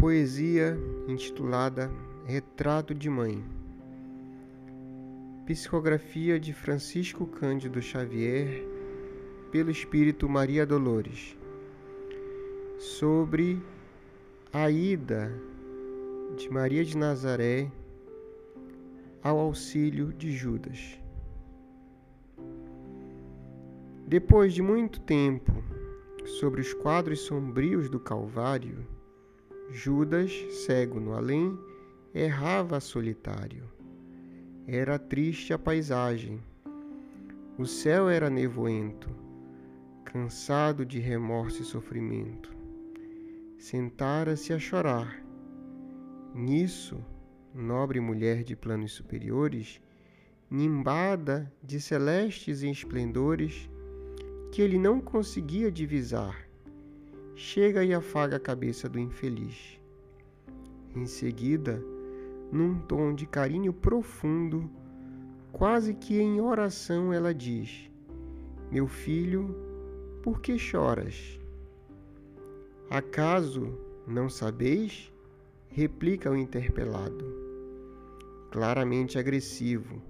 Poesia intitulada Retrato de Mãe. Psicografia de Francisco Cândido Xavier, pelo Espírito Maria Dolores. Sobre a ida de Maria de Nazaré ao auxílio de Judas. Depois de muito tempo, sobre os quadros sombrios do Calvário, Judas, cego no além, errava solitário. Era triste a paisagem. O céu era nevoento, cansado de remorso e sofrimento. Sentara-se a chorar. Nisso, nobre mulher de planos superiores, nimbada de celestes esplendores, que ele não conseguia divisar, chega e afaga a cabeça do infeliz. Em seguida, num tom de carinho profundo, quase que em oração, ela diz: Meu filho, por que choras? Acaso não sabeis? replica o interpelado, claramente agressivo.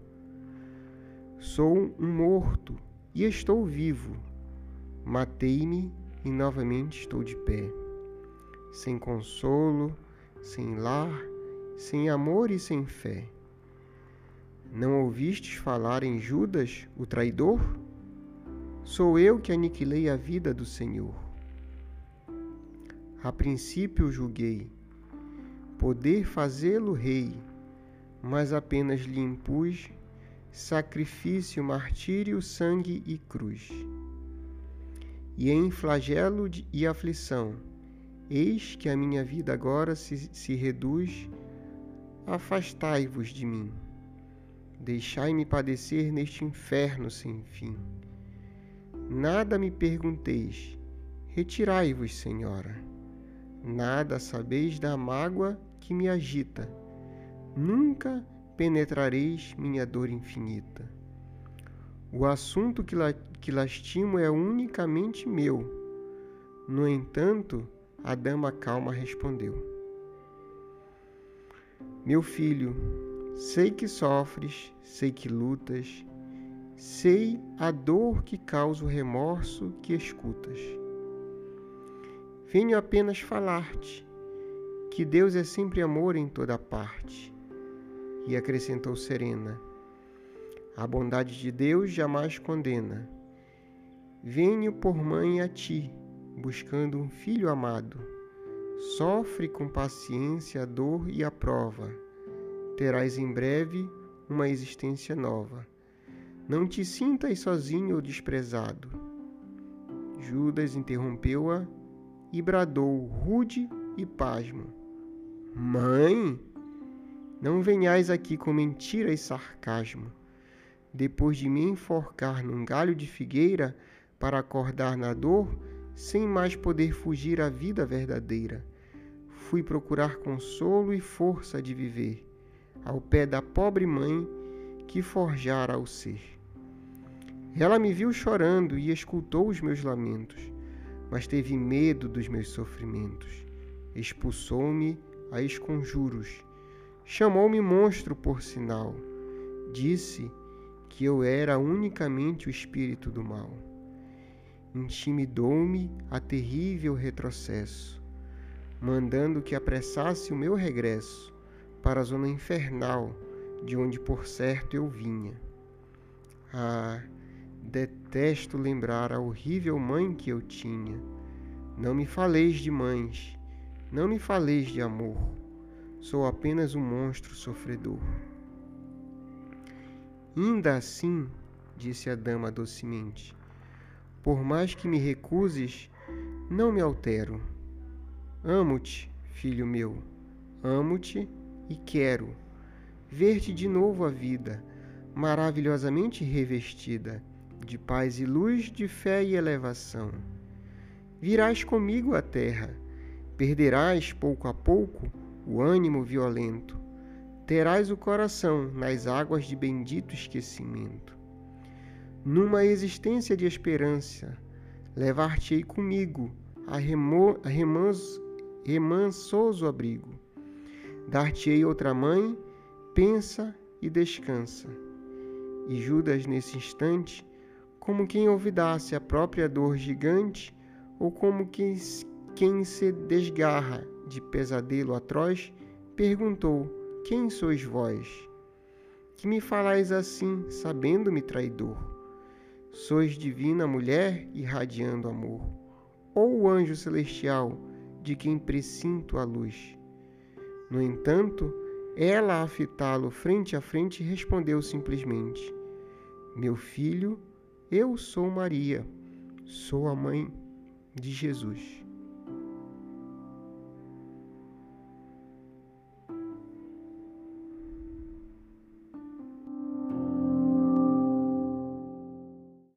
Sou um morto e estou vivo. Matei-me e novamente estou de pé, sem consolo, sem lar, sem amor e sem fé. Não ouvistes falar em Judas, o traidor? Sou eu que aniquilei a vida do Senhor. A princípio julguei poder fazê-lo rei, mas apenas lhe impus sacrifício, martírio, sangue e cruz e em flagelo e aflição. Eis que a minha vida agora se, se reduz. Afastai-vos de mim. Deixai-me padecer neste inferno sem fim. Nada me pergunteis. Retirai-vos, Senhora. Nada sabeis da mágoa que me agita. Nunca penetrareis minha dor infinita. O assunto que, la, que lastimo é unicamente meu. No entanto, a dama calma respondeu: Meu filho, sei que sofres, sei que lutas, sei a dor que causa o remorso que escutas. Venho apenas falar-te que Deus é sempre amor em toda parte. E acrescentou serena: a bondade de Deus jamais condena. Venho por mãe a ti, buscando um filho amado. Sofre com paciência a dor e a prova. Terás em breve uma existência nova. Não te sintas sozinho ou desprezado. Judas interrompeu-a e bradou, rude e pasmo: Mãe, não venhais aqui com mentira e sarcasmo depois de me enforcar num galho de figueira para acordar na dor, sem mais poder fugir à vida verdadeira. Fui procurar consolo e força de viver, ao pé da pobre mãe que forjara o ser. Ela me viu chorando e escutou os meus lamentos, mas teve medo dos meus sofrimentos. Expulsou-me a esconjuros, chamou-me monstro por sinal. Disse que eu era unicamente o espírito do mal. Intimidou-me a terrível retrocesso, mandando que apressasse o meu regresso para a zona infernal, de onde por certo eu vinha. Ah, detesto lembrar a horrível mãe que eu tinha. Não me faleis de mães, não me faleis de amor. Sou apenas um monstro sofredor. Ainda assim, disse a dama docemente, por mais que me recuses, não me altero. Amo-te, filho meu, amo-te e quero ver-te de novo a vida, maravilhosamente revestida de paz e luz, de fé e elevação. Virás comigo à terra, perderás pouco a pouco o ânimo violento, terás o coração nas águas de bendito esquecimento. Numa existência de esperança, levar-te-ei comigo a, remo, a remansoso abrigo. Dar-te-ei outra mãe, pensa e descansa. E Judas, nesse instante, como quem olvidasse a própria dor gigante, ou como quem, quem se desgarra de pesadelo atroz, perguntou: Quem sois vós? Que me falais assim, sabendo-me traidor? Sois divina mulher, irradiando amor, ou o anjo celestial, de quem presinto a luz? No entanto, ela, a fitá-lo frente a frente, respondeu simplesmente: Meu filho, eu sou Maria, sou a mãe de Jesus.